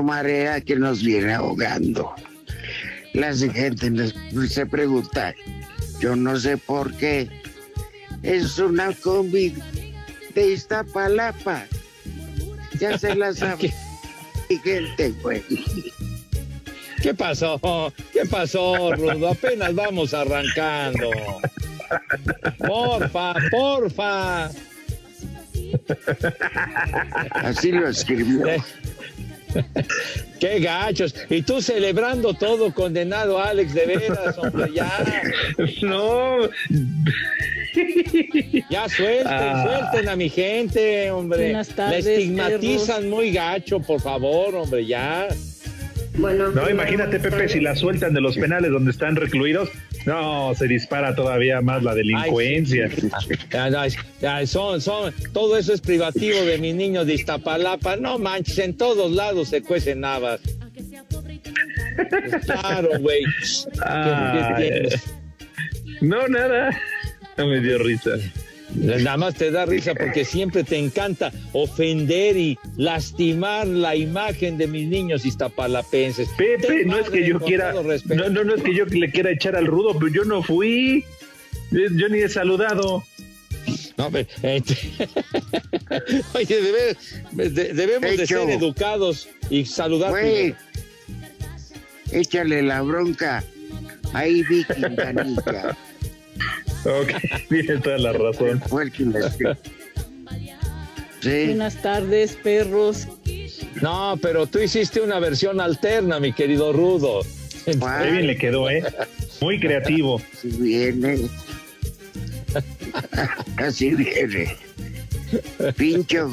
Marea que nos viene ahogando. La gente se pregunta, yo no sé por qué, es una combi de Iztapalapa. Ya se la sabe. gente, güey. ¿Qué pasó? ¿Qué pasó, Rudo? Apenas vamos arrancando. Porfa, porfa. Así lo escribió. Qué gachos. Y tú celebrando todo, condenado Alex, de veras, hombre, ya. No. Ya suelten, ah. suelten a mi gente, hombre. La estigmatizan muy gacho, por favor, hombre, ya. Bueno, no, imagínate, Pepe, si la sueltan de los penales donde están recluidos, no, se dispara todavía más la delincuencia. son, son, todo eso es privativo de mis niños de Iztapalapa. No manches, en todos lados se cuecen habas. claro, güey. No, nada. No me dio risa. Nada más te da risa porque siempre te encanta ofender y lastimar la imagen de mis niños iztapalapenses. Pepe, no es que yo quiera, no, no, no es que yo le quiera echar al rudo, pero yo no fui, yo ni he saludado. No, este, oye, debemos de ser educados y saludar. échale la bronca. Ahí vi Ok, tiene toda la razón. Buenas tardes, perros. No, pero tú hiciste una versión alterna, mi querido Rudo. Qué bien le quedó, ¿eh? Muy creativo. Así viene. Así viene. Pincho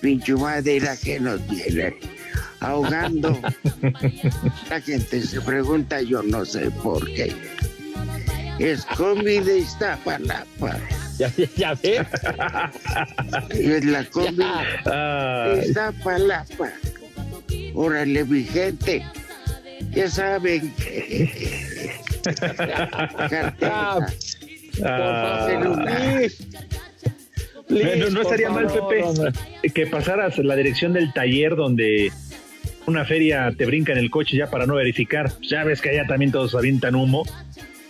pincho madera que nos viene ahogando. La gente se pregunta, yo no sé por qué es combi de Iztapalapa. Ya, ya ves. Es la combi de Iztapalapa. Órale, mi gente. Ya saben que. Cartera. Ah, no, no, estaría mal, Pepe, que pasaras la dirección del taller donde una feria te brinca en el coche ya para no verificar. Ya ves que allá también todos avientan humo.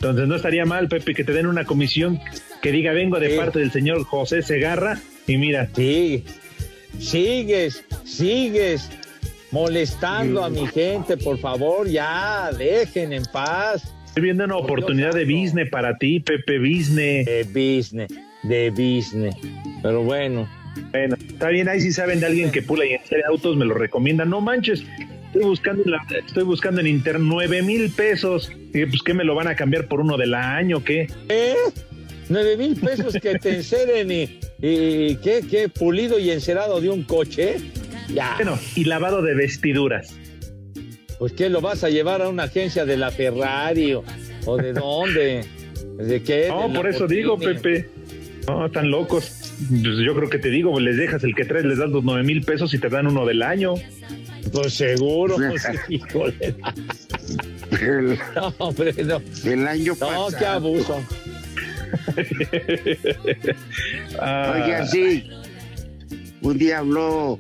Entonces no estaría mal, Pepe, que te den una comisión que diga vengo de parte del señor José Segarra y mira. Sí, sigues, sigues molestando a mi gente, por favor, ya, dejen en paz. Estoy viendo una oportunidad de business para ti, Pepe, business. De business, de business. Pero bueno. Bueno, está bien, ahí si saben de alguien que pula y de autos, me lo recomiendan. No manches, Estoy buscando, en la, estoy buscando en internet nueve mil pesos. Y pues, ¿qué me lo van a cambiar por uno del año? ¿Qué? ¿Eh? Nueve mil pesos que te enceren y, ¿Y qué, qué? ¿Pulido y encerado de un coche? Ya. Bueno, y lavado de vestiduras. Pues ¿qué lo vas a llevar a una agencia de la Ferrari o, o de dónde? ¿De qué? No, ¿De por eso digo, Pepe. No, están locos. Pues yo creo que te digo, les dejas el que traes, les das los nueve mil pesos y te dan uno del año. Pues seguro, pues, híjole. El, No, hombre, no. el año No, pasado. qué abuso. Ah, Oiga, sí. Un día habló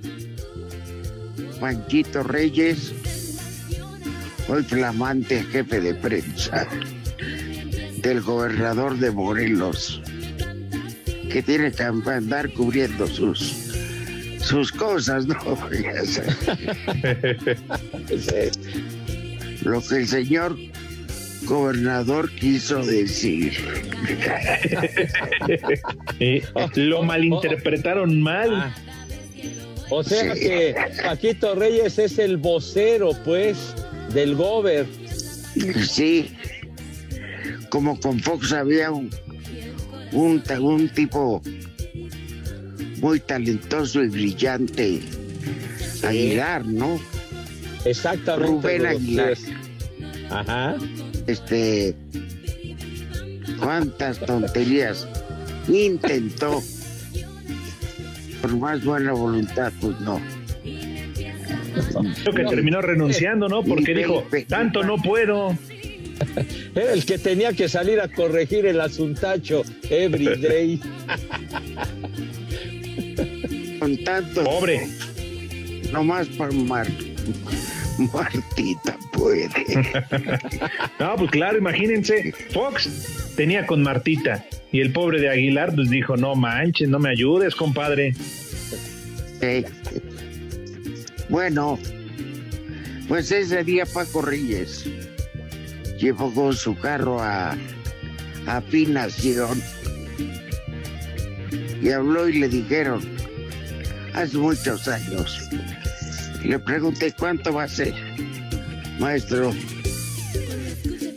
Panchito Reyes, hoy flamante jefe de prensa del gobernador de Morelos, que tiene que andar cubriendo sus sus cosas, ¿no? Lo que el señor gobernador quiso decir. eh, lo malinterpretaron mal. Ah. O sea Sí. que Paquito Reyes es el vocero, pues, del gober. Sí, como con Fox había un, un, un tipo muy talentoso y brillante, Aguilar, ¿no? Exactamente. Rubén Aguilar. Ajá. Este, cuántas tonterías intentó. Por más buena voluntad, pues no. Creo que terminó renunciando, ¿no? Porque dijo, Felipe, tanto no puedo. Era el que tenía que salir a corregir el asuntacho every day. Con tanto, Pobre. nomás para Mar, Martita puede. No, pues claro, imagínense, Fox tenía con Martita y el pobre de Aguilar pues dijo, no manches, no me ayudes, compadre. Sí. Bueno, pues ese día Paco Reyes llevó con su carro a afinación y habló y le dijeron, hace muchos años, le pregunté cuánto va a ser, maestro,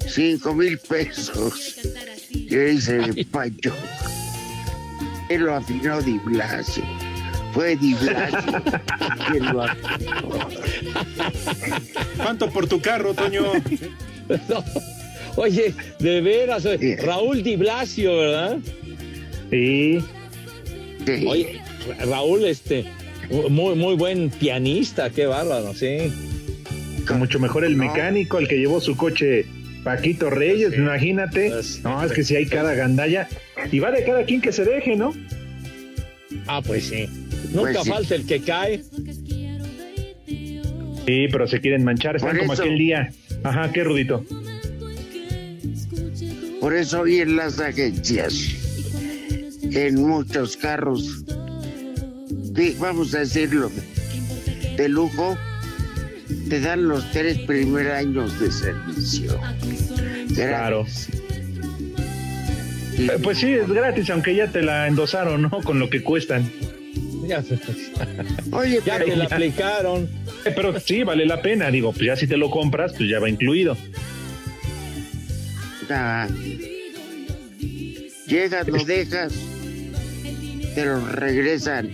cinco mil pesos. Y le dice Pancho, él lo afinó Di Blasio. Fue Di Blasio quien lo afinó. ¿Cuánto por tu carro, Toño? No. Oye, de veras, Sí. Raúl Di Blasio, ¿verdad? Sí, Sí. Oye, Raúl, este, muy, muy buen pianista, qué bárbaro, sí. mucho mejor el mecánico, el que llevó su coche Paquito Reyes, imagínate. Pues- No, es que si hay cada gandalla. Y va de cada quien que se deje, ¿no? Ah, pues sí. Nunca Pues sí. falta el que cae. Sí, pero se quieren manchar, están Por como eso. aquel día. Ajá, qué rudito. Por eso hoy en las agencias, en muchos carros, vamos a decirlo, de lujo, te dan los tres primeros años de servicio. Claro. Y- Eh, Pues sí, es gratis, aunque ya te la endosaron, ¿no? Con lo que cuestan. Ya, Oye, ya pero te la aplicaron. Eh, Pero sí, vale la pena. Digo, pues ya si te lo compras, pues ya va incluido. ah, llegas, lo dejas, te lo regresan,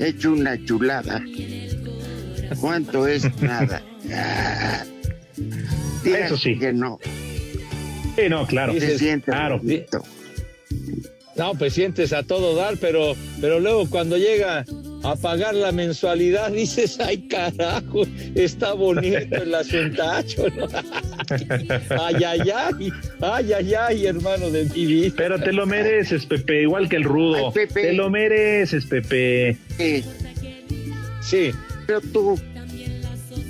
hecho una chulada. ¿Cuánto es? Nada. Ah, Eso sí. Que no, Sí, no, claro. Dices, siente claro. bonito. No, pues sientes a todo dar, pero, pero luego cuando llega a pagar la mensualidad dices, ay carajo, está bonito el asuntacho, ¿no? Ay, ay, ay, ay, ay, ay, hermano de mi vida. Pero te lo mereces, Pepe, igual que el rudo. Ay, Pepe. Te lo mereces, Pepe. Eh, Sí, pero tú,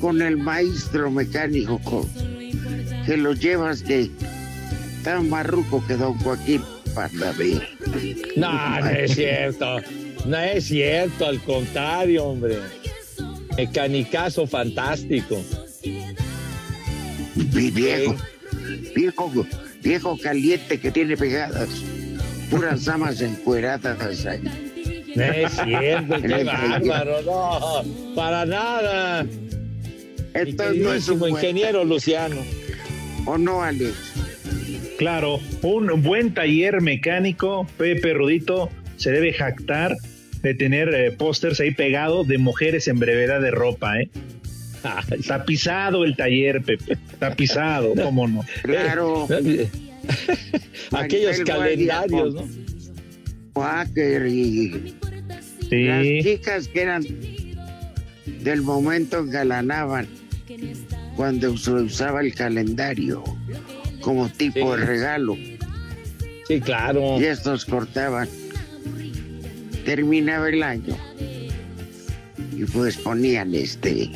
con el maestro mecánico, con- que lo llevas que tan marruco que don Joaquín Pardavé. no, no es cierto, no es cierto, al contrario, hombre. Mecanicazo fantástico. Vi- Viejo, viejo, viejo caliente que tiene pegadas. Puras amas encueradas ahí. No es cierto, qué el bárbaro, no, para nada. Entonces no es un ingeniero Luciano. ¿O no, Alex? Claro, un buen taller mecánico, Pepe Rudito, se debe jactar de tener eh, pósters ahí pegados de mujeres en brevedad de ropa, ¿eh? Tapizado el taller, Pepe. Tapizado, cómo no. Claro. Aquellos calendarios, ¿no? Quaker y las chicas que eran del momento engalanaban cuando se usaba el calendario como tipo de regalo. Sí, claro. Y estos cortaban. Terminaba el año. Y pues ponían este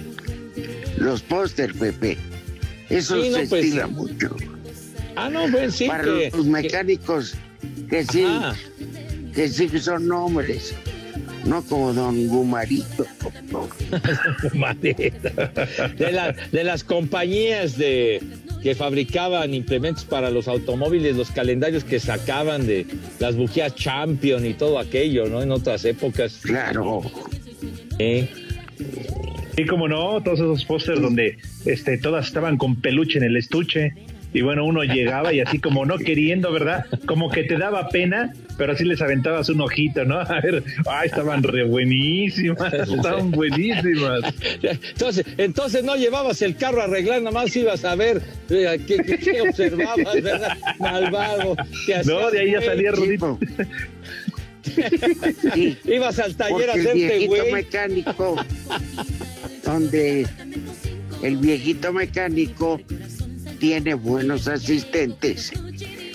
los póster, Pepe. Eso se pues, estila mucho. Ah, no, pues sí. Para los mecánicos que, sí, que sí son hombres. No como don Gumarito. de, de las compañías de, que fabricaban implementos para los automóviles, los calendarios que sacaban de las bujías Champion y todo aquello, ¿no? En otras épocas. Claro. Sí, como no, todos esos pósters donde este, todas estaban con peluche en el estuche y bueno, uno llegaba y así como no queriendo, ¿verdad? Como que te daba pena, pero así les aventabas un ojito, ¿no? A ver, ay, estaban re buenísimas, estaban buenísimas. Entonces, entonces no llevabas el carro a arreglar, nada más ibas a ver eh, qué, observabas, ¿verdad? Malvado. No, de ahí ya salía Rudito. Ibas al taller a hacerte güey. mecánico, donde el viejito mecánico tiene buenos asistentes,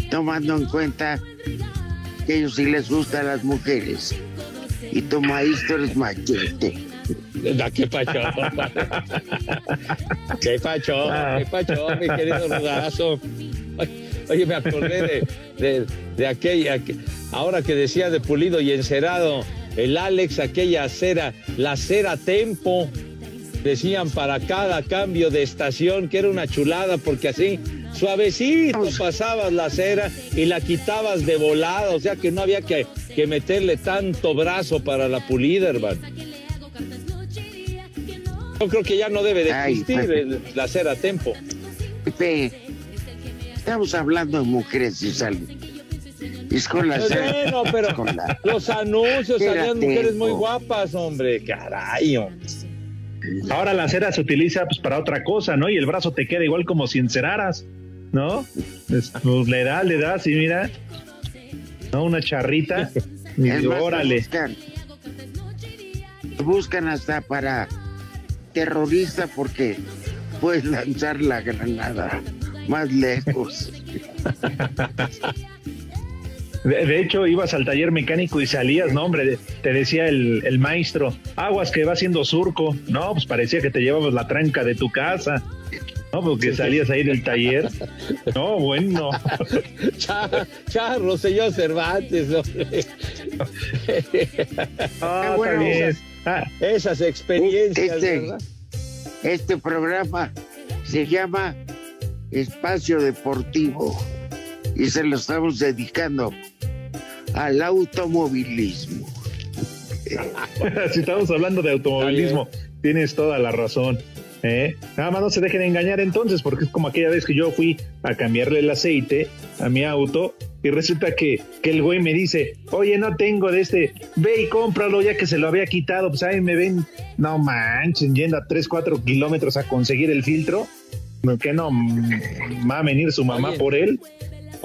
tomando en cuenta que a ellos sí les gustan las mujeres. Y tu maestro es machete. ¿Qué pacho? ¿Qué pacho? ¿Qué pacho, mi querido Rudazo? Oye, me acordé de, de, aquella, ahora que decía de pulido y encerado, el Alex, aquella cera, la cera Tempo, decían para cada cambio de estación que era una chulada porque así suavecito pasabas la cera y la quitabas de volada, o sea que no había que, que meterle tanto brazo para la pulida, hermano. Yo creo que ya no debe de existir la cera a tempo. estamos hablando de mujeres y salud. Es con la Bueno, pero los anuncios salían mujeres muy guapas, hombre. Caray, Ahora la cera se utiliza pues, para otra cosa, ¿no? Y el brazo te queda igual como si enceraras, ¿no? Pues, le da, le da, sí, mira. ¿No? Una charrita. y órale. Buscan, buscan hasta para terrorista porque puedes lanzar la granada más lejos. De, hecho, ibas al taller mecánico y salías, no, hombre, te decía el, maestro, aguas que va haciendo surco. No, pues parecía que te llevabas la tranca de tu casa. No, porque salías ahí del taller. No, bueno. Charro, señor Cervantes. Ah, ah, esas experiencias, este, Este programa se llama Espacio Deportivo y se lo estamos dedicando al automovilismo. si estamos hablando de automovilismo, tienes toda la razón. ¿eh? Nada más no se dejen engañar entonces, porque es como aquella vez que yo fui a cambiarle el aceite a mi auto y resulta que, que el güey me dice, oye, no tengo de este, ve y cómpralo ya que se lo había quitado. Pues ahí me ven, no manchen, yendo a 3, 4 kilómetros a conseguir el filtro. Que no va a venir su mamá por él.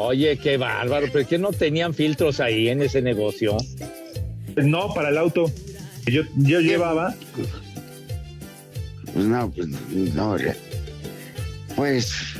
Oye, qué bárbaro, pero que no tenían filtros ahí en ese negocio. No, para el auto. Yo, yo llevaba. Pues no, pues no. Pues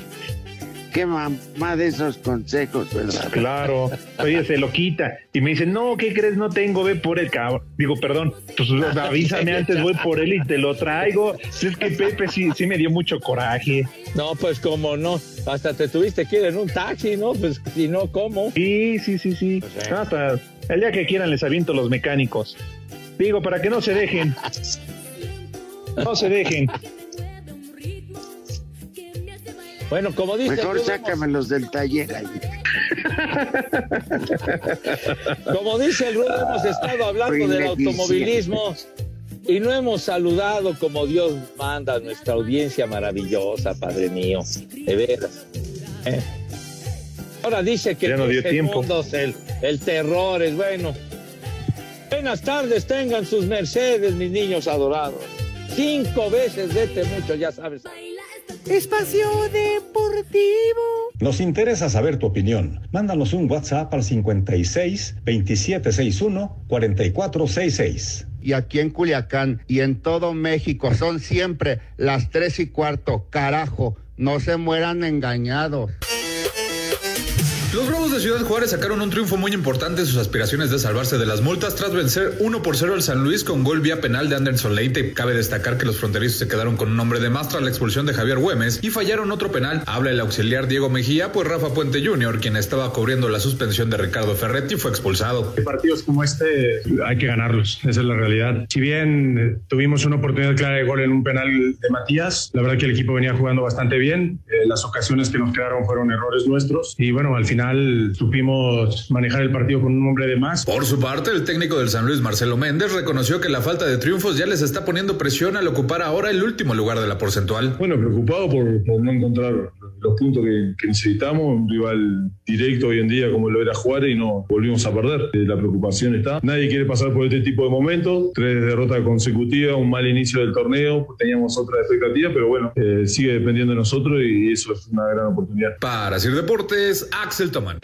qué mamá de esos consejos, ¿verdad? Claro. Oye, se lo quita. Y me dice, no, ¿qué crees? No tengo, ve por el cabrón. Digo, perdón, pues avísame antes, voy por él y te lo traigo. Es que Pepe sí, sí me dio mucho coraje. No, pues como no. Hasta te tuviste que ir en un taxi, ¿no? Pues si no, ¿cómo? Sí, sí, sí, sí. Pues, Hasta el día que quieran les aviento los mecánicos. Digo, para que no se dejen. No se dejen. Bueno, como dice. Mejor sácamelos del taller. como dice el Rudo, hemos estado hablando del automovilismo y no hemos saludado como Dios manda a nuestra audiencia maravillosa, Padre mío. De veras. ¿Eh? Ahora dice que el mundo el, el terror es bueno. Buenas tardes, tengan sus mercedes, mis niños adorados. Cinco veces vete mucho, ya sabes. Espacio Deportivo. Nos interesa saber tu opinión. Mándanos un WhatsApp al 56 2761 4466. Y aquí en Culiacán y en todo México son siempre las tres y cuarto. Carajo, no se mueran engañados. Los Bravos de Ciudad Juárez sacaron un triunfo muy importante en sus aspiraciones de salvarse de las multas tras vencer 1 por 0 al San Luis con gol vía penal de Anderson Leite. Cabe destacar que los fronterizos se quedaron con un hombre de más tras la expulsión de Javier Güemes y fallaron otro penal. Habla el auxiliar Diego Mejía, pues Rafa Puente Jr., quien estaba cubriendo la suspensión de Ricardo Ferretti, fue expulsado. Partidos como este hay que ganarlos, esa es la realidad. Si bien eh, tuvimos una oportunidad clara de gol en un penal de Matías, la verdad que el equipo venía jugando bastante bien. Eh, las ocasiones que nos quedaron fueron errores nuestros y bueno, al final supimos manejar el partido con un hombre de más. Por su parte, el técnico del San Luis, Marcelo Méndez, reconoció que la falta de triunfos ya les está poniendo presión al ocupar ahora el último lugar de la porcentual. Bueno, preocupado por, no encontrar los puntos que, necesitamos, un rival directo hoy en día como lo era Juárez y no volvimos a perder. Eh, la preocupación está. Nadie quiere pasar por este tipo de momentos. Tres derrotas consecutivas, un mal inicio del torneo, teníamos otra expectativa, pero bueno, eh, sigue dependiendo de nosotros y eso es una gran oportunidad. Para Sir Deportes, Axel Toman.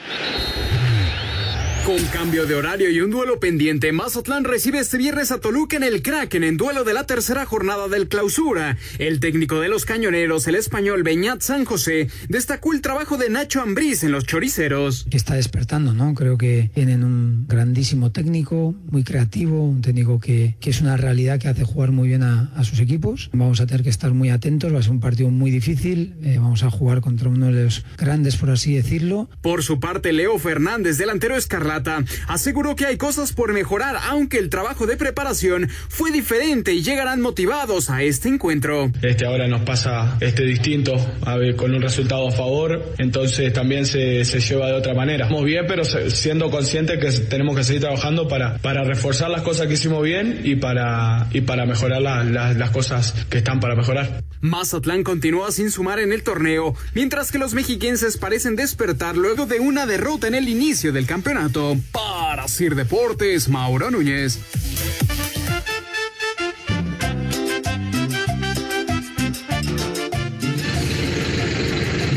Con cambio de horario y un duelo pendiente, Mazatlán recibe este viernes a Toluca en el Kraken en duelo de la tercera jornada del clausura. El técnico de los cañoneros, el español Beñat San José, destacó el trabajo de Nacho Ambriz en los choriceros. Está despertando, ¿no? Creo que tienen un grandísimo técnico, muy creativo, un técnico que, que es una realidad que hace jugar muy bien a, a, sus equipos. Vamos a tener que estar muy atentos, va a ser un partido muy difícil. Eh, vamos a jugar contra uno de los grandes, por así decirlo. Por su parte, Leo Fernández, delantero escarlata, aseguró que hay cosas por mejorar, aunque el trabajo de preparación fue diferente y llegarán motivados a este encuentro. Este ahora nos pasa este distinto, a ver, con un resultado a favor, entonces también se, se lleva de otra manera. Estamos bien, pero siendo conscientes que tenemos que seguir trabajando para, para reforzar las cosas que hicimos bien y para, y para mejorar la, la, las cosas que están para mejorar. Mazatlán continúa sin sumar en el torneo, mientras que los mexiquenses parecen despertar luego de una derrota en el inicio del campeonato. Para Sir Deportes, Mauro Núñez.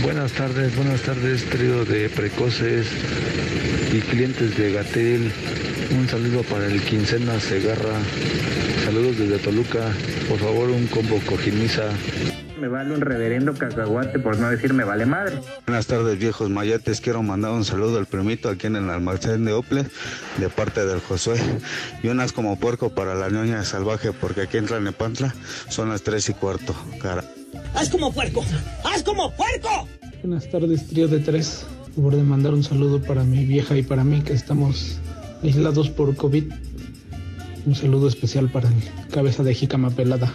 Buenas tardes, buenas tardes, trío de precoces y clientes de Gatel. Un saludo para el Quincena Segarra. Saludos desde Toluca. Por favor, un combo cojiniza me vale un reverendo cacahuate, por no decir me vale madre. Buenas tardes, viejos mayates. Quiero mandar un saludo al primito aquí en el almacén de Ople, de parte del Josué. Y unas como puerco para la ñoña salvaje, porque aquí en Tlanepantla son las tres y cuarto, cara. ¡Haz como puerco! ¡Haz como puerco! Buenas tardes, trío de tres. Por de mandar un saludo para mi vieja y para mí, que estamos aislados por COVID. Un saludo especial para el cabeza de jícama pelada.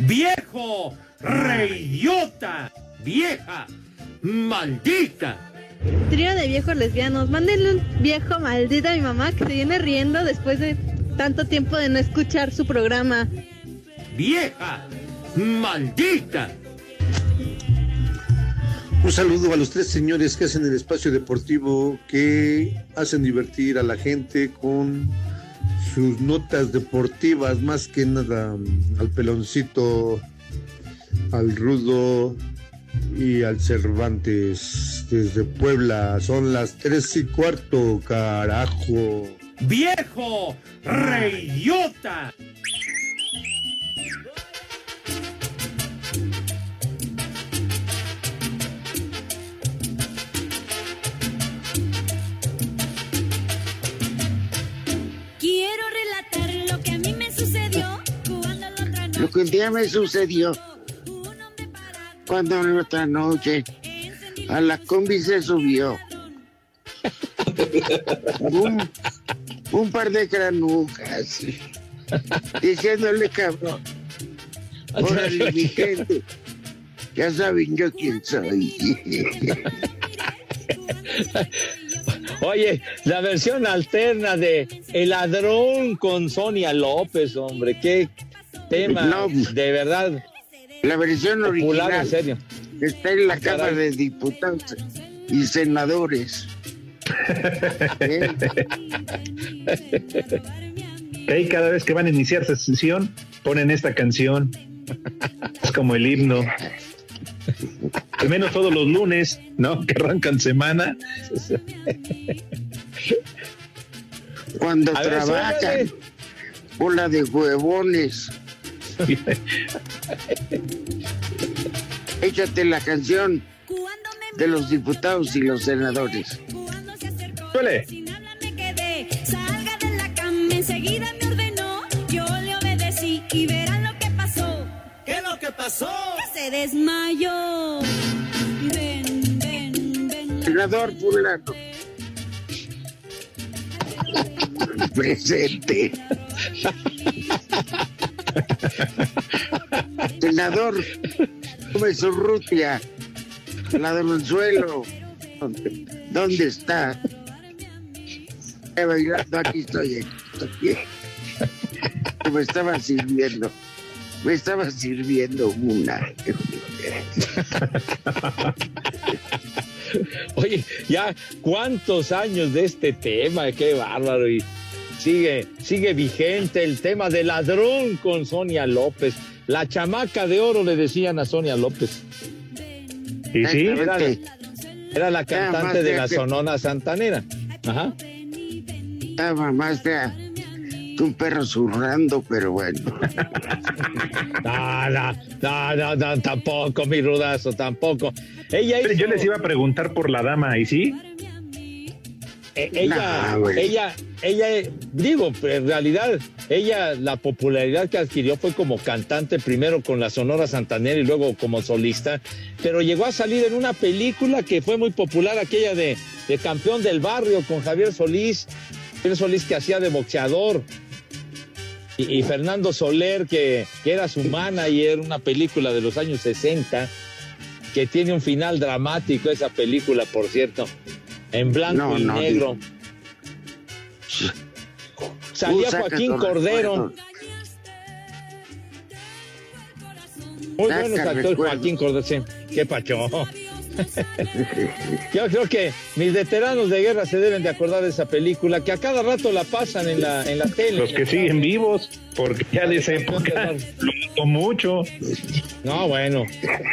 ¡Viejo! ¡Reidiota! ¡Vieja! ¡Maldita! Trío de viejos lesbianos, mándenle un viejo maldito a mi mamá que se viene riendo después de tanto tiempo de no escuchar su programa. ¡Vieja! ¡Maldita! Un saludo a los tres señores que hacen el espacio deportivo, que hacen divertir a la gente con sus notas deportivas, más que nada al peloncito, al rudo y al Cervantes desde Puebla. Son las tres y cuarto, carajo. ¡Viejo! ¡Reyota! Quiero relatar lo que a mí me sucedió cuando la otra Lo que un día me sucedió cuando otra noche a la combi se subió un, un par de granujas diciéndole cabrón. Órale, mi gente. Ya saben yo quién soy. Oye, la versión alterna de El ladrón con Sonia López, hombre, qué tema No, de verdad. La versión Popular, original en serio. está en la Ah, Cámara de Diputados y Senadores. ahí cada vez que van a iniciar sesión, ponen esta canción. Es como el himno. Al menos todos los lunes, ¿no? Que arrancan semana. Cuando trabajan, bola de huevones. Échate la canción de los diputados y los senadores. Suele. Salga de la cama, enseguida me ordenó. Yo le obedecí y verán lo que pasó. ¿Qué es lo que pasó? Que se desmayó. Ven, ven, ven. Senador fulano. Presente. Senador, come su rutia. La del anzuelo. ¿Dónde, está? Bailando, aquí estoy. aquí. Me estaba sirviendo. Me estaba sirviendo una. Oye, ya cuántos años de este tema, qué bárbaro. Y sigue, sigue vigente el tema de ladrón con Sonia López. La chamaca de oro le decían a Sonia López. Y sí, Era, era la cantante de la Sonona Santanera. Ajá. Estaba más fea que un perro zurrando, pero bueno. No, no, no, no, no, tampoco, mi rudazo, tampoco. Ella hizo- yo les iba a preguntar por la dama, ¿y sí? Eh, ella, Nah, ella, ella, digo, en realidad, ella, la popularidad que adquirió fue como cantante, primero con la Sonora Santanera y luego como solista, pero llegó a salir en una película que fue muy popular, aquella de, de Campeón del Barrio con Javier Solís, Javier Solís que hacía de boxeador. Y, y Fernando Soler, que, que era su mana y era una película de los años 60, que tiene un final dramático esa película, por cierto, en blanco No, y no, negro. Salía Joaquín Cordero. Muy Saca buenos actores. Joaquín Cordero, sí. Qué pacho. Yo creo que mis veteranos de guerra se deben de acordar de esa película, que a cada rato la pasan en la, en la tele. Los que siguen vivos, porque ya de esa época lo noto mucho. No, bueno.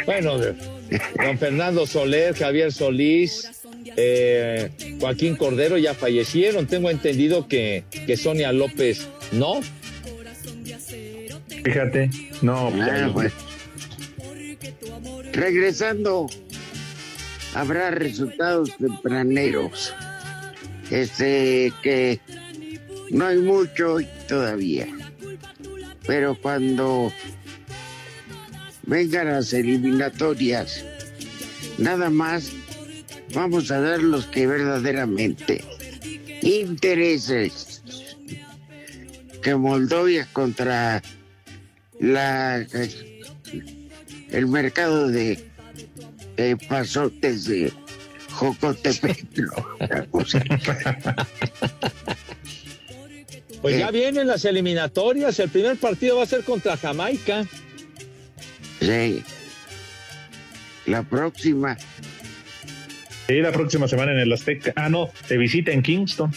Bueno, don Fernando Soler, Javier Solís, eh, Joaquín Cordero ya fallecieron. Tengo entendido que, que Sonia López no. Fíjate, no. pues, Ah, bueno. Regresando, habrá resultados tempraneros. Este, que no hay mucho todavía. Pero cuando vengan las eliminatorias, nada más vamos a dar los que verdaderamente intereses. Que Moldovia contra la el mercado de, de pasotes de Jocotepec. ¿no? O sea, Pues ya vienen las eliminatorias. El primer partido va a ser contra Jamaica. sí. La próxima. Sí, la próxima semana en el Azteca. Ah, no, te visita en Kingston.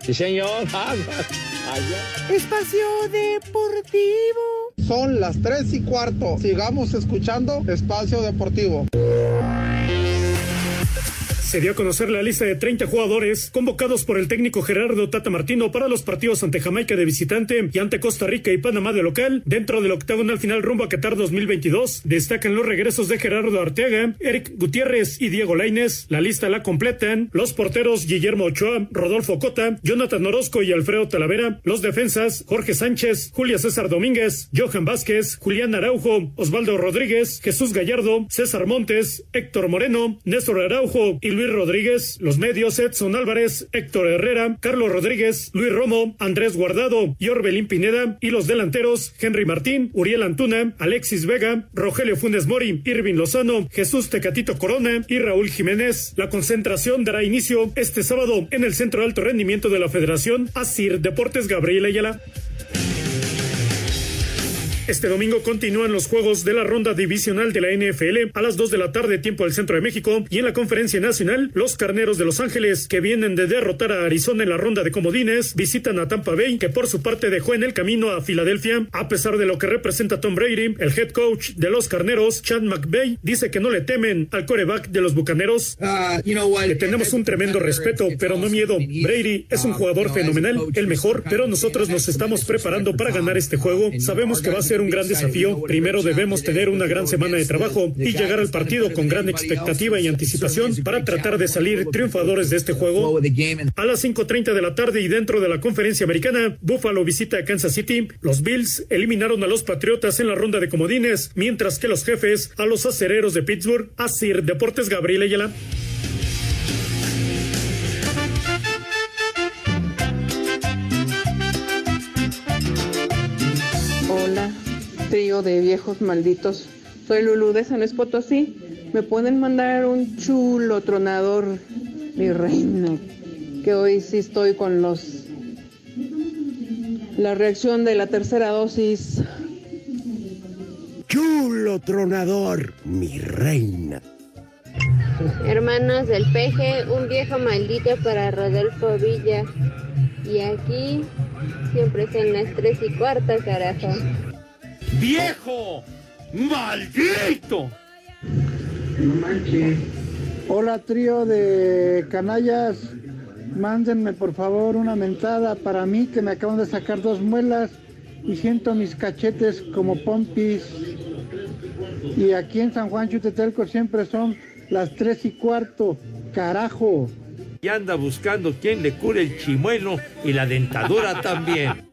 Sí, señor. Ah, allá. Espacio Deportivo. Son las 3 y cuarto. Sigamos escuchando Espacio Deportivo. Se dio a conocer la lista de 30 jugadores convocados por el técnico Gerardo Tata Martino para los partidos ante Jamaica de visitante y ante Costa Rica y Panamá de local dentro del octagonal final rumbo a Qatar 2022. Destacan los regresos de Gerardo Arteaga, Eric Gutiérrez y Diego Laines. La lista la completan los porteros Guillermo Ochoa, Rodolfo Cota, Jonathan Orozco y Alfredo Talavera. Los defensas Jorge Sánchez, Julia César Domínguez, Johan Vázquez, Julián Araujo, Osvaldo Rodríguez, Jesús Gallardo, César Montes, Héctor Moreno, Néstor Araujo y Luis Rodríguez. Los medios Edson Álvarez, Héctor Herrera, Carlos Rodríguez, Luis Romo, Andrés Guardado y Orbelín Pineda. Y los delanteros Henry Martín, Uriel Antuna, Alexis Vega, Rogelio Funes Mori, Irving Lozano, Jesús Tecatito Corona y Raúl Jiménez. La concentración dará inicio este sábado en el Centro de Alto Rendimiento de la Federación Asir Deportes Gabriel Ayala. Este domingo continúan los juegos de la ronda divisional de la NFL a las 2 de la tarde, tiempo del centro de México, y en la conferencia nacional, los carneros de Los Ángeles, que vienen de derrotar a Arizona en la ronda de comodines, visitan a Tampa Bay, que por su parte dejó en el camino a Filadelfia. A pesar de lo que representa Tom Brady, el head coach de los carneros, Chad McVay, dice que no le temen al coreback de los bucaneros. que tenemos un tremendo respeto, pero no miedo. Brady es un jugador fenomenal, el mejor, pero nosotros nos estamos preparando para ganar este juego. Sabemos que va a ser un gran desafío. Primero debemos tener una gran semana de trabajo y llegar al partido con gran expectativa y anticipación para tratar de salir triunfadores de este juego. A las 5.30 de la tarde y dentro de la conferencia americana, Buffalo visita a Kansas City. Los Bills eliminaron a los Patriotas en la ronda de comodines, mientras que los jefes a los acereros de Pittsburgh. Asir Deportes Gabriel Ayala. Hola, trío de viejos malditos. Soy Lulu de San Luis Potosí. ¿Me pueden mandar un chulo tronador, mi reina? Que hoy sí estoy con los... La reacción de la tercera dosis. Chulo tronador, mi reina. Hermanos del peje, un viejo maldito para Rodolfo Villa. Y aquí siempre son las tres y cuarta, carajo. ¡Viejo! ¡Maldito! Hola trío de canallas, mándenme por favor una mentada para mí que me acaban de sacar dos muelas y siento mis cachetes como pompis. Y aquí en San Juan Chutetelco siempre son las tres y cuarto, carajo. Y anda buscando quien le cure el chimuelo y la dentadura también.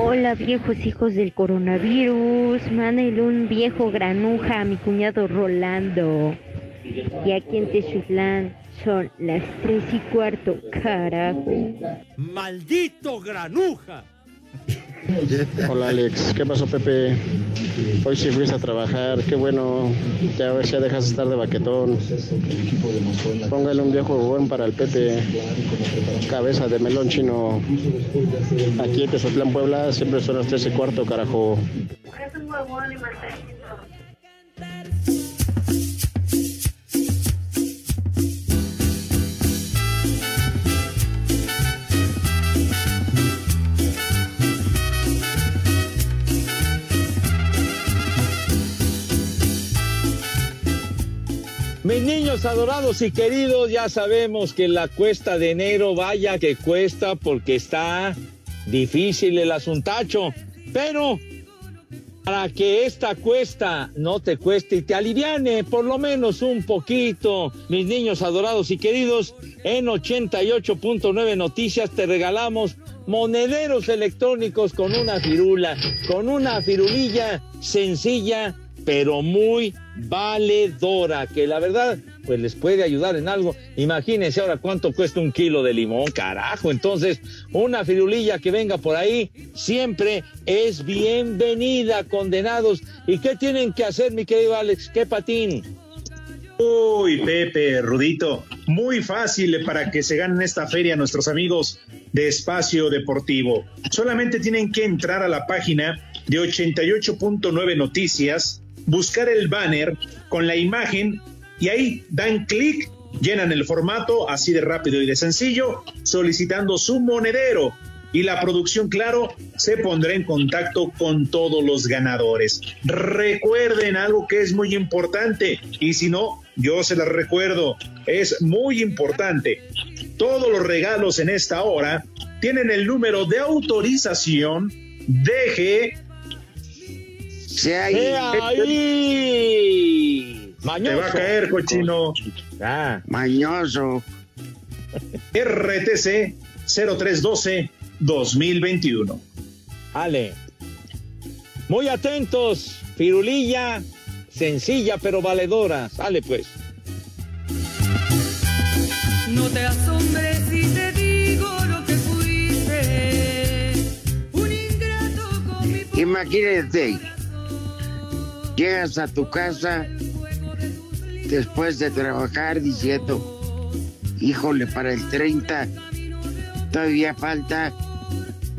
Hola viejos hijos del coronavirus, mándale un viejo granuja a mi cuñado Rolando. Y aquí en Texutlán son las tres y cuarto, carajo. ¡Maldito granuja! Hola Alex, ¿qué pasó Pepe? Hoy sí fuiste a trabajar, qué bueno, ya a ya dejas de estar de baquetón. Póngale un viejo buen para el Pepe, cabeza de melón chino. Aquí en Tezotlán, Puebla, siempre son las tres y cuarto, carajo. Mis niños adorados y queridos, ya sabemos que la cuesta de enero, vaya que cuesta porque está difícil el asuntacho. Pero para que esta cuesta no te cueste y te aliviane por lo menos un poquito, mis niños adorados y queridos, en 88.9 Noticias te regalamos monederos electrónicos con una firula, con una firulilla sencilla pero muy valedora, que la verdad, pues les puede ayudar en algo. Imagínense ahora cuánto cuesta un kilo de limón, carajo. Entonces, una firulilla que venga por ahí siempre es bienvenida, condenados. ¿Y qué tienen que hacer, mi querido Alex? ¿Qué patín? Uy, Pepe, Rudito, muy fácil para que se ganen esta feria nuestros amigos de Espacio Deportivo. Solamente tienen que entrar a la página de 88.9 Noticias, buscar el banner con la imagen y ahí dan clic, llenan el formato así de rápido y de sencillo, solicitando su monedero y la producción, claro, se pondrá en contacto con todos los ganadores. Recuerden algo que es muy importante y si no, yo se las recuerdo, es muy importante. Todos los regalos en esta hora tienen el número de autorización DG Sea ahí. ahí. Te va a caer, cochino. Ah. Mañoso. RTC 0312 2021. Ale. Muy atentos. Firulilla, sencilla pero valedora. Sale pues. No te asombres si te digo lo que fuiste. Un ingrato con mi Imagínate, llegas a tu casa después de trabajar diciendo, híjole, para el 30 todavía falta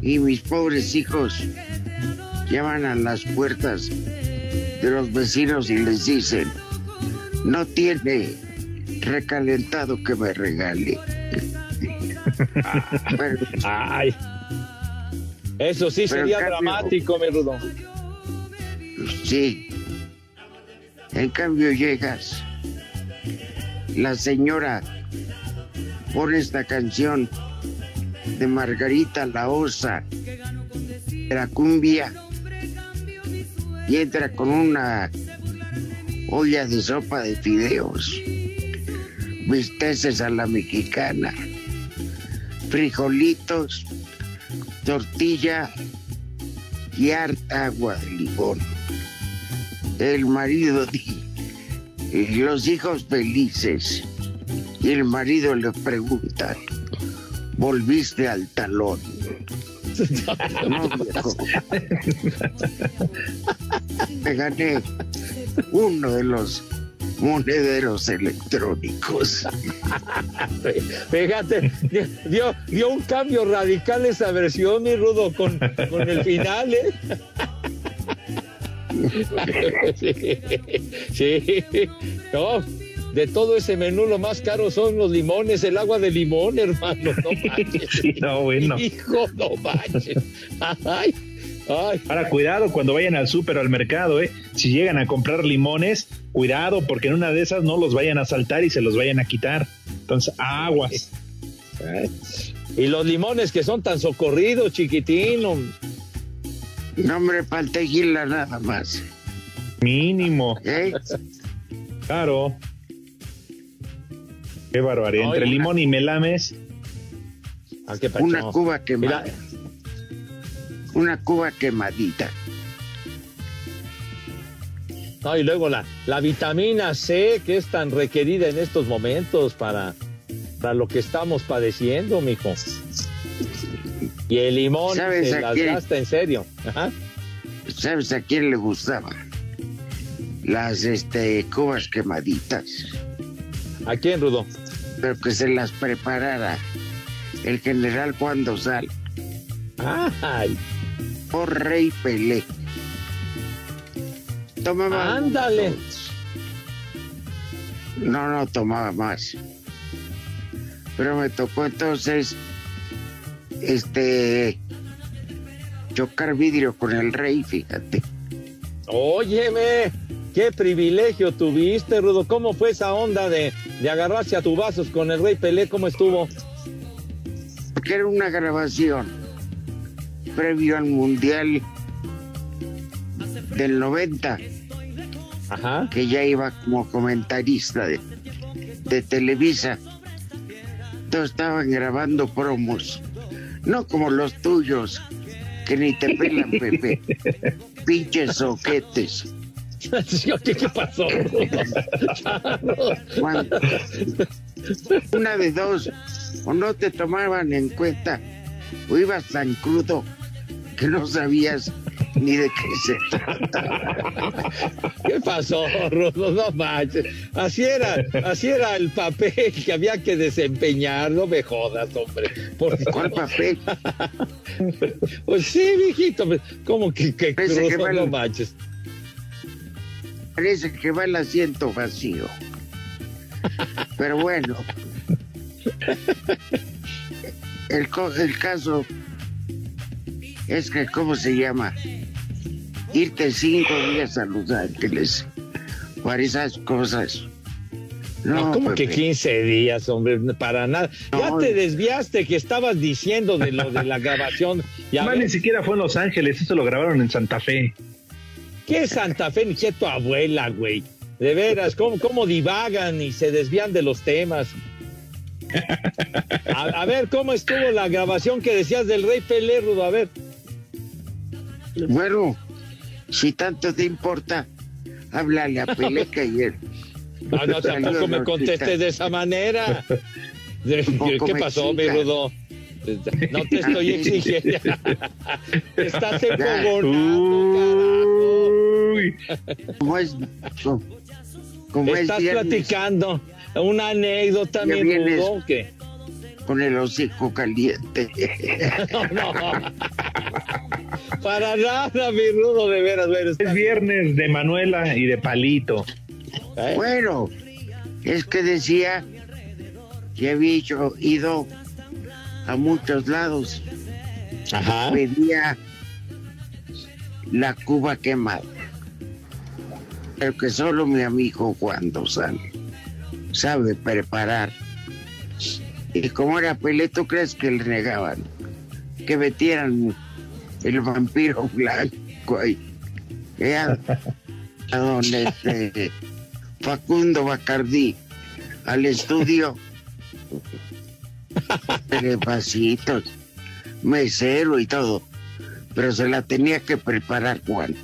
y mis pobres hijos llaman a las puertas de los vecinos y les dicen, no tiene recalentado que me regale. Pero- Ay. Eso sí sería cambio- dramático, mi Rudo. Sí. En cambio llegas, la señora pone esta canción de Margarita la Osa, de la cumbia, y entra con una olla de sopa de fideos, bisteces a la mexicana, frijolitos, tortilla y harta agua de limón. El marido y los hijos felices y el marido le pregunta, ¿volviste al talón? No, viejo. Me gané uno de los monederos electrónicos. Fíjate, dio, dio un cambio radical esa versión, mi Rudo, con, con el final, ¿eh? Sí, sí. No, de todo ese menú lo más caro son los limones, el agua de limón, hermano. No manches. No, bueno. Hijo, no manches. Ay, ay. Ahora, cuidado cuando vayan al súper o al mercado, ¿eh? Si llegan a comprar limones, cuidado, porque en una de esas no los vayan a saltar y se los vayan a quitar. Entonces, aguas. Y los limones que son tan socorridos, chiquitín. Hombre. No me falta tequila nada más. Mínimo. ¿Eh? Claro. Qué barbaridad. Entre limón y melames. Ah, qué. Una cuba quemada. Mira, Una cuba quemadita. No, y luego la, la vitamina C, que es tan requerida en estos momentos para, para lo que estamos padeciendo, mijo. Y el limón ¿Sabes se a las gasta en serio. Ajá. ¿Sabes a quién le gustaba? Las este, cubas quemaditas. ¿A quién, Rudo? Pero que se las preparara el general Juan Dosal. Ay, Por Rey Pelé. Tomaba. ándale. No, no tomaba más. Pero me tocó entonces este chocar vidrio con el rey, fíjate. Óyeme, qué privilegio tuviste, Rudo. ¿Cómo fue esa onda de, de agarrarse a tu vasos con el Rey Pelé? ¿Cómo estuvo? Porque era una grabación previo al Mundial del 90, Ajá. que ya iba como comentarista de, de Televisa. Entonces estaban grabando promos, no como los tuyos, que ni te pelan, Pepe. Pinches soquetes. ¿Qué, qué pasó? Cuando- una de dos, o no te tomaban en cuenta, o ibas tan crudo que no sabías ni de qué se trata. ¿Qué pasó, Rudo? No manches. Así era, así era el papel que había que desempeñar. No me jodas, hombre. Por ¿Cuál papel? Pues sí, viejito. pues, ¿Cómo que, que Parece que va No el- manches. Parece que va el asiento vacío. Pero bueno, el, el caso es que, ¿cómo se llama? Irte cinco días a Los Ángeles para esas cosas. No, como que Pepe. 15 días, hombre, para nada. Ya No. te desviaste que estabas diciendo de lo de la grabación. Ya Más ves, ni siquiera fue en Los Ángeles, eso lo grabaron en Santa Fe. ¿Qué Santa Fe ni qué tu abuela, güey? De veras, ¿cómo, cómo divagan y se desvían de los temas? A, a ver, ¿cómo estuvo la grabación que decías del Rey Pelé, Rudo? A ver. Bueno, si tanto te importa, háblale a Peleca y él. No, no, tampoco me contestes de esa manera. ¿Qué pasó, mi. Rudo? No te estoy exigiendo. Estás empogonando, Uy, Como es, como, como es Estás platicando una anécdota, mi. Rudo, que con el hocico caliente. No, no. Para nada, mi rudo, de veras. Es viernes de Manuela y de Palito. ¿Eh? Bueno, es que decía que había hecho- ido a muchos lados. Ajá. Pedía la cuba quemada. El que solo mi amigo cuando sale sabe preparar. Y como era Pelé, ¿tú crees que le negaban? Que metieran el vampiro blanco ahí. Ya, a don este, Facundo Bacardí al estudio. Pasitos, mesero y todo. Pero se la tenía que preparar Juan.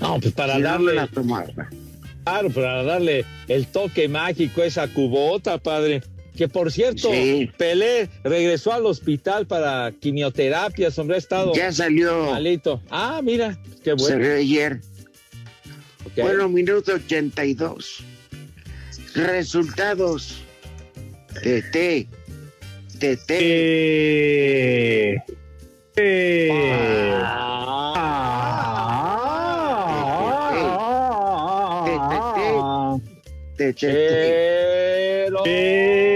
No, pues para no, darle. la tomaba. Claro, para darle el toque mágico a esa cubota, padre. Que por cierto, Sí. Pelé regresó al hospital para quimioterapias, hombre, ha estado Ya salió. malito. Ah, mira, qué Se bueno. ve ayer. Ok. Bueno, minuto 82. Resultados. TT. TT. Eh, eh, TT. Pero... ¡Ay!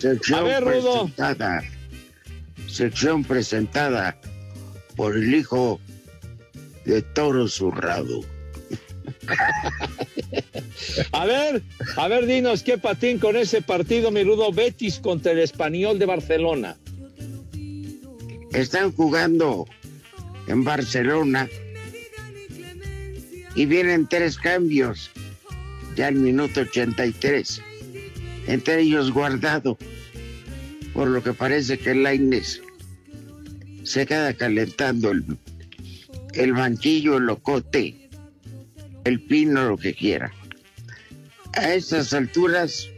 Sección A ver, Rudo. presentada. Sección presentada por el hijo de Toro Zurrado. A ver, a ver, dinos qué patín con ese partido, mi rudo Betis contra el Español de Barcelona. Están jugando en Barcelona y vienen tres cambios ya al minuto 83. Entre ellos guardado, por lo que parece que el Lainez se queda calentando el, el banquillo, el locote, el pino, lo que quiera. A estas alturas,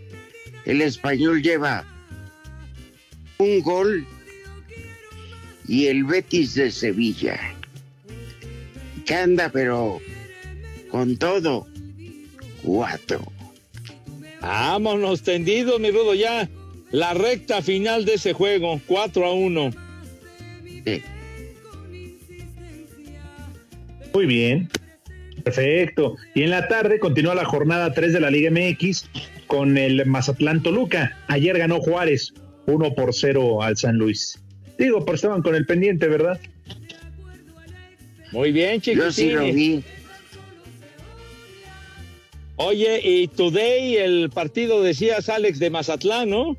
el español lleva un gol y el Betis de Sevilla. Que anda, pero con todo, cuatro. Vámonos tendidos, mi rudo, ya. La recta final de ese juego, 4 a 1. Muy bien. Perfecto. Y en la tarde continúa la jornada 3 de la Liga MX con el Mazatlán Toluca. Ayer ganó Juárez 1 por 0 al San Luis. Digo, pero estaban con el pendiente, ¿verdad? Muy bien, chiquitín. Yo sí lo vi. Oye, y today el partido decías, Alex, de Mazatlán, ¿no?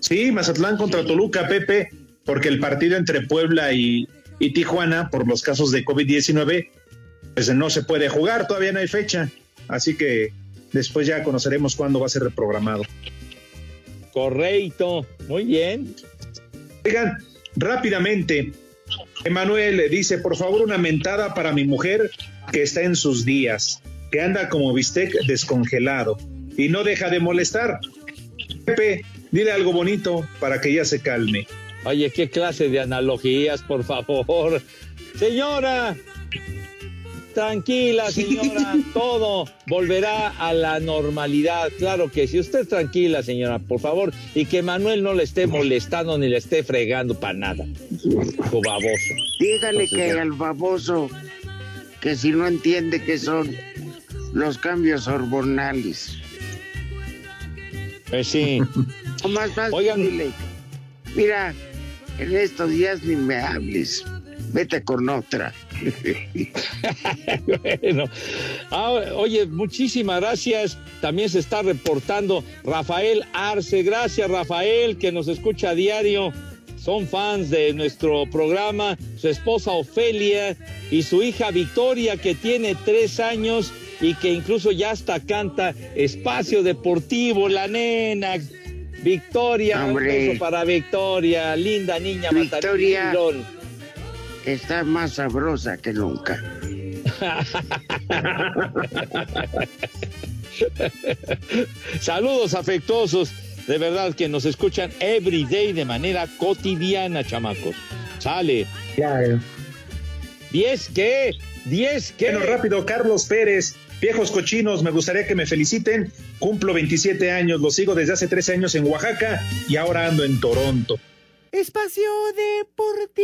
Sí, Mazatlán contra Toluca, Pepe, porque el partido entre Puebla y, y Tijuana, por los casos de COVID-19, pues no se puede jugar, todavía no hay fecha. Así que después ya conoceremos cuándo va a ser reprogramado. Correcto, muy bien. Oigan, rápidamente, Emanuel dice, por favor, una mentada para mi mujer que está en sus días, que anda como bistec descongelado y no deja de molestar. Pepe, dile algo bonito para que ella se calme. Oye, qué clase de analogías, por favor. Señora, tranquila, señora, todo volverá a la normalidad. Claro que si usted tranquila, señora, por favor, y que Manuel no le esté molestando ni le esté fregando para nada. Tu baboso. Dígale Entonces, que ya. al baboso, que si no entiende qué son los cambios hormonales. Pues sí. O más fácil, dile, mira, en estos días ni me hables, vete con otra. bueno. Ah, oye, muchísimas gracias. También se está reportando Rafael Arce. Gracias, Rafael, que nos escucha a diario. Son fans de nuestro programa. Su esposa Ofelia y su hija Victoria, que tiene tres años y que incluso ya hasta canta Espacio Deportivo, la nena. Victoria, Hombre. un beso para Victoria, linda niña, Victoria. Está más sabrosa que nunca. Saludos afectuosos, de verdad que nos escuchan every day de manera cotidiana, chamacos. Sale. Claro. ¿Y es que 10, ¿qué? Bueno, rápido, Carlos Pérez. Viejos cochinos, me gustaría que me feliciten. Cumplo 27 años, lo sigo desde hace 13 años en Oaxaca y ahora ando en Toronto. Espacio Deportivo.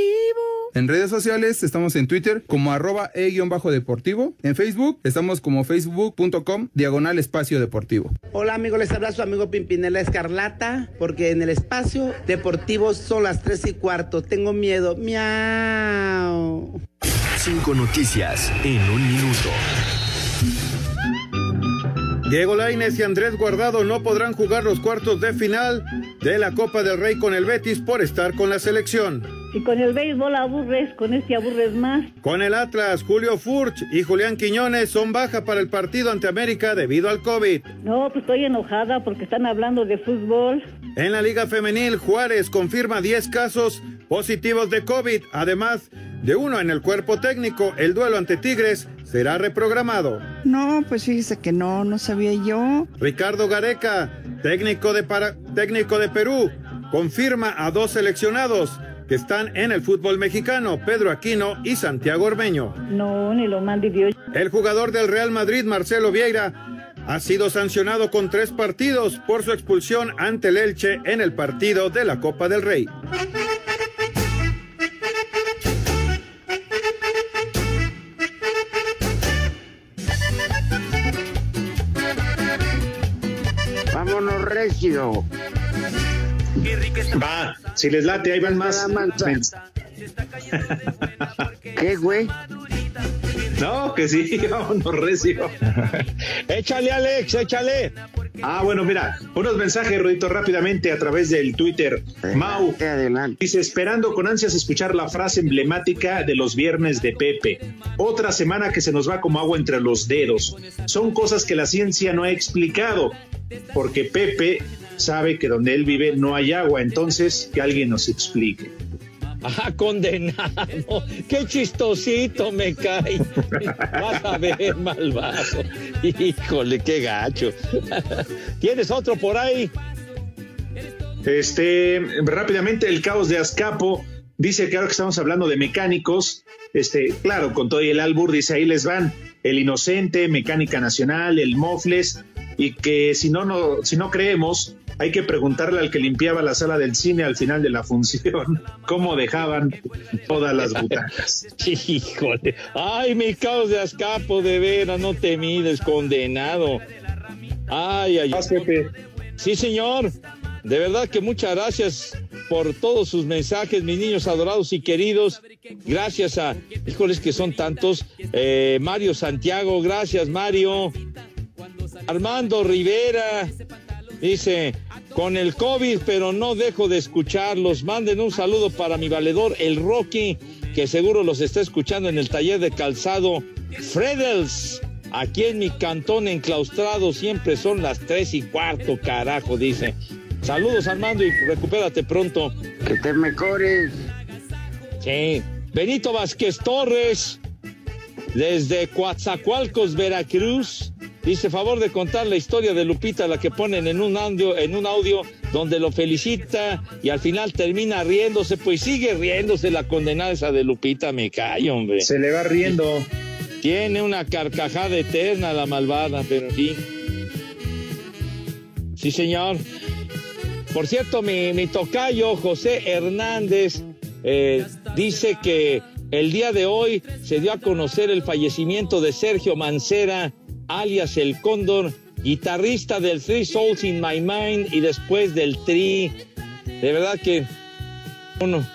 En redes sociales estamos en Twitter como arroba e-deportivo. En Facebook estamos como facebook.com diagonal espacio deportivo. Hola amigos, les habla su amigo Pimpinela Escarlata, porque en el espacio deportivo son las tres y cuarto. Tengo miedo. Miau. Cinco noticias en un minuto. Diego Lainez y Andrés Guardado no podrán jugar los cuartos de final de la Copa del Rey con el Betis por estar con la selección. Si con el béisbol aburres, con este aburres más. Con el Atlas, Julio Furch y Julián Quiñones son baja para el partido ante América debido al COVID. No, pues estoy enojada porque están hablando de fútbol. En la Liga Femenil, Juárez confirma 10 casos positivos de COVID, además de uno en el cuerpo técnico. El duelo ante Tigres será reprogramado. No, pues fíjese que no, no sabía yo. Ricardo Gareca, técnico de, para, técnico de Perú, confirma a dos seleccionados que están en el fútbol mexicano, Pedro Aquino y Santiago Ormeño. No, ni lo mande Dios. El jugador del Real Madrid, Marcelo Vieira, ha sido sancionado con tres partidos por su expulsión ante el Elche en el partido de la Copa del Rey. Vámonos, Recio. Va, si les late, ahí van más. ¿Qué, güey? No, que sí, vámonos, Recio. échale, Alex, échale. Ah, bueno, mira, unos mensajes, Rodito, rápidamente a través del Twitter. Mau dice, esperando con ansias escuchar la frase emblemática de los viernes de Pepe. Otra semana que se nos va como agua entre los dedos. Son cosas que la ciencia no ha explicado, porque Pepe sabe que donde él vive no hay agua, entonces que alguien nos explique. Ah, condenado. Qué chistosito me cae. Vas a ver, malvado. Híjole, qué gacho. ¿Tienes otro por ahí? Este, rápidamente, el caos de Azcapo dice que ahora que estamos hablando de mecánicos, este, claro, con todo el albur, dice ahí les van el Inocente, Mecánica Nacional, el Mofles, y que si no, no, si no creemos, hay que preguntarle al que limpiaba la sala del cine al final de la función cómo dejaban todas las butacas. Híjole, ay, mi caos de Azcapo, de veras, no te mides, condenado. Ay, ay, ay. Sí, señor. De verdad que muchas gracias por todos sus mensajes, mis niños adorados y queridos. Gracias a, híjoles que son tantos. Eh, Mario Santiago, gracias Mario. Armando Rivera dice, con el COVID, pero no dejo de escucharlos. Manden un saludo para mi valedor, el Rocky, que seguro los está escuchando en el taller de calzado Fredels. Aquí en mi cantón enclaustrado siempre son las tres y cuarto, carajo, dice. Saludos Armando y recupérate pronto. Que te mejores. Sí. Benito Vázquez Torres, desde Coatzacoalcos, Veracruz. Dice, favor de contar la historia de Lupita, la que ponen en un audio, en un audio donde lo felicita y al final termina riéndose, pues sigue riéndose la condenada esa de Lupita, me cae, hombre. Se le va riendo. Tiene una carcajada eterna la malvada, pero sí. Sí, señor. Por cierto, mi, mi tocayo José Hernández eh, dice que el día de hoy se dio a conocer el fallecimiento de Sergio Mancera, alias El Cóndor, guitarrista del Three Souls in My Mind y después del Tri. De verdad que un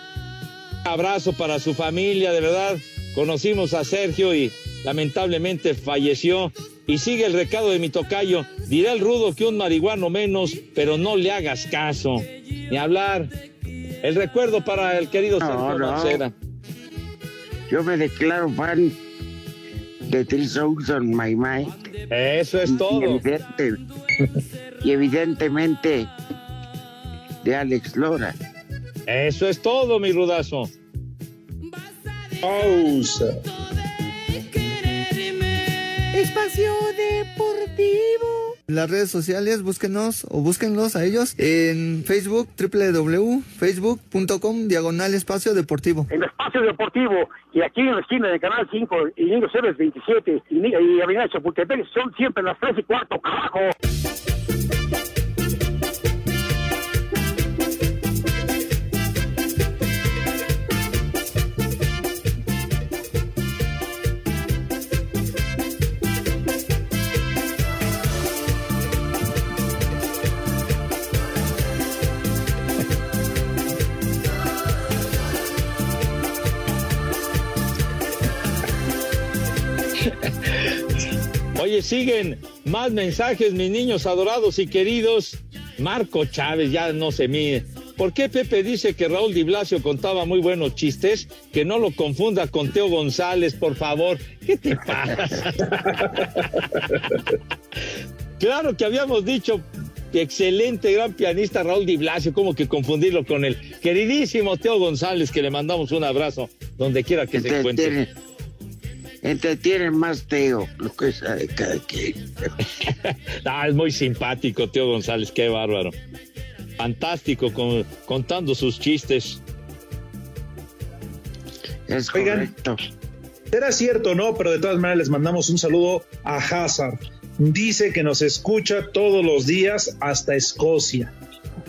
abrazo para su familia, de verdad. Conocimos a Sergio y lamentablemente falleció. Y sigue el recado de mi tocayo. Dirá el rudo que un marihuano menos, pero no le hagas caso. Ni hablar. El recuerdo para el querido Sergio no. Mancera. Yo me declaro fan de Three Songs on My Mind. Eso es Y- todo. Y, evidente- y evidentemente de Alex Lora. Eso es todo, mi rudazo. Espacio Deportivo. Las redes sociales, búsquenos o búsquenlos a ellos en Facebook, www.facebook.com, diagonal espacio deportivo. En Espacio Deportivo y aquí en la esquina de Canal 5 y Niño Ceres 27 y, y Avenida Chapultepec son siempre las 3 y cuarto, carajo. Oye, siguen más mensajes, mis niños adorados y queridos. Marco Chávez, ya no se mide. ¿Por qué Pepe dice que Raúl Di Blasio contaba muy buenos chistes? Que no lo confunda con Teo González, por favor. ¿Qué te pasa? claro que habíamos dicho que excelente, gran pianista Raúl Di Blasio, como que confundirlo con el queridísimo Teo González, que le mandamos un abrazo donde quiera que se encuentre. Entretiene, entretiene más Teo, lo que sabe cada quien. Ah, es muy simpático, Teo González, qué bárbaro. Fantástico con- contando sus chistes. Es Oigan, será cierto o no, pero de todas maneras les mandamos un saludo a Hazard. Dice que nos escucha todos los días hasta Escocia.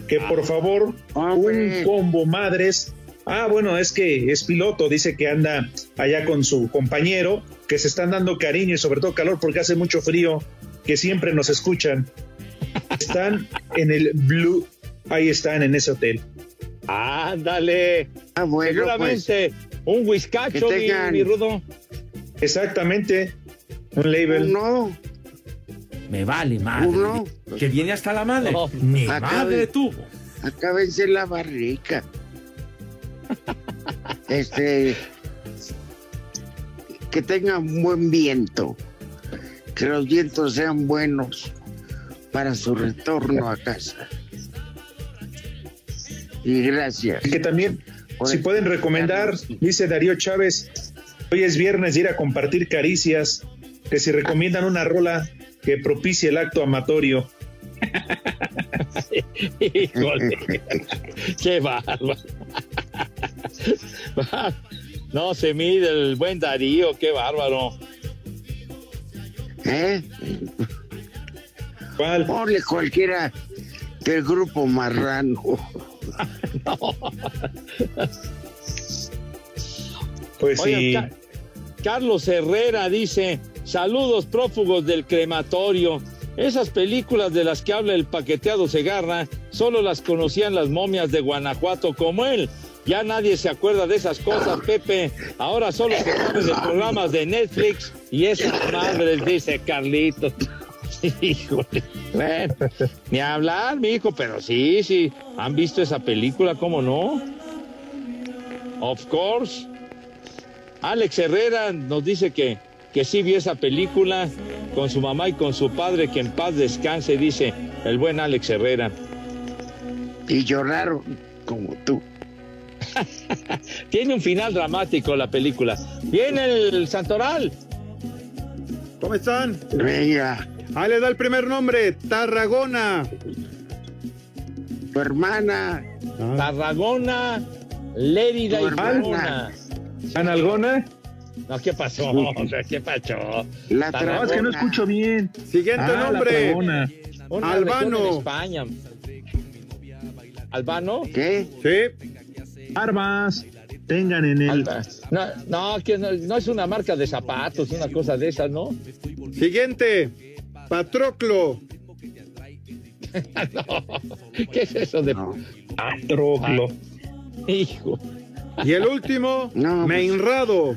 Que por favor, un combo madres. Ah, bueno, es que es piloto, dice que anda allá con su compañero, que se están dando cariño y sobre todo calor porque hace mucho frío, que siempre nos escuchan. Están en el Blue, ahí están en ese hotel. Ándale. Ah, bueno, Seguramente un whiskacho, mi, tengan- mi rudo. Exactamente. Un label. No. Me vale madre. Uno. Que viene hasta la madre. No. Ni Acabe- madre tuvo. Acábense la barrica. Este. Que tengan buen viento. Que los vientos sean buenos para su retorno a casa. Y gracias. Que también, si pueden recomendar, dice Darío Chávez, hoy es viernes de ir a compartir caricias, que si recomiendan una rola que propicie el acto amatorio. Híjole. Qué bárbaro. No se mide el buen Darío, qué bárbaro. ¿Eh? Ponle cualquiera del grupo marrano. Pues Oigan, sí. Ca- Carlos Herrera dice, saludos prófugos del crematorio. Esas películas de las que habla el paqueteado Segarra, solo las conocían las momias de Guanajuato como él. Ya nadie se acuerda de esas cosas, Pepe. Ahora solo se sabe de programas de Netflix y esas madres, dice Carlitos. Híjole. Bueno, ni hablar, mi hijo, pero sí, sí. ¿Han visto esa película? ¿Cómo no? Of course. Alex Herrera nos dice que, que sí vio esa película con su mamá y con su padre, que en paz descanse, dice el buen Alex Herrera. Y lloraron como tú. Tiene un final dramático la película. Viene el Santoral. ¿Cómo están? Venga. Ahí le da el primer nombre, Tarragona. Tu hermana. Tarragona, Lérida Tu y. Tarragona. ¿Analgona? No, ¿qué pasó? ¿Qué pasó? La No, es que no escucho bien. Siguiente Ah, nombre. Tarragona. Albano. España. ¿Albano? ¿Qué? Sí. Armas. Tengan en el. No, no, que no, no es una marca de zapatos, una cosa de esas, ¿no? Siguiente, Patroclo. ¿Qué es eso de Patroclo? Hijo. Y el último, No, pues- Meinrado.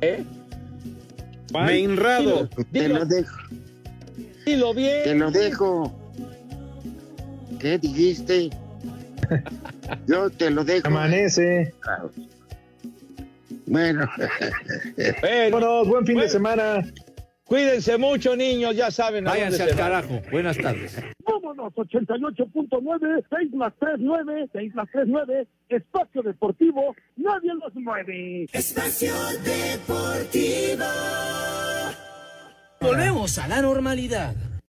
¿Eh? Meinrado. Te lo dejo. Dilo bien. Te lo dejo. ¿Qué dijiste? Yo te lo dejo. Amanece. Bueno. Vámonos, buen fin de semana. Cuídense mucho, niños, ya saben. a Váyanse dónde al carajo. Buenas tardes. Vámonos, 88.9, 6 más 3, 9, 6 más 3, 9, Espacio Deportivo, nadie los mueve. Espacio Deportivo. Volvemos a la normalidad.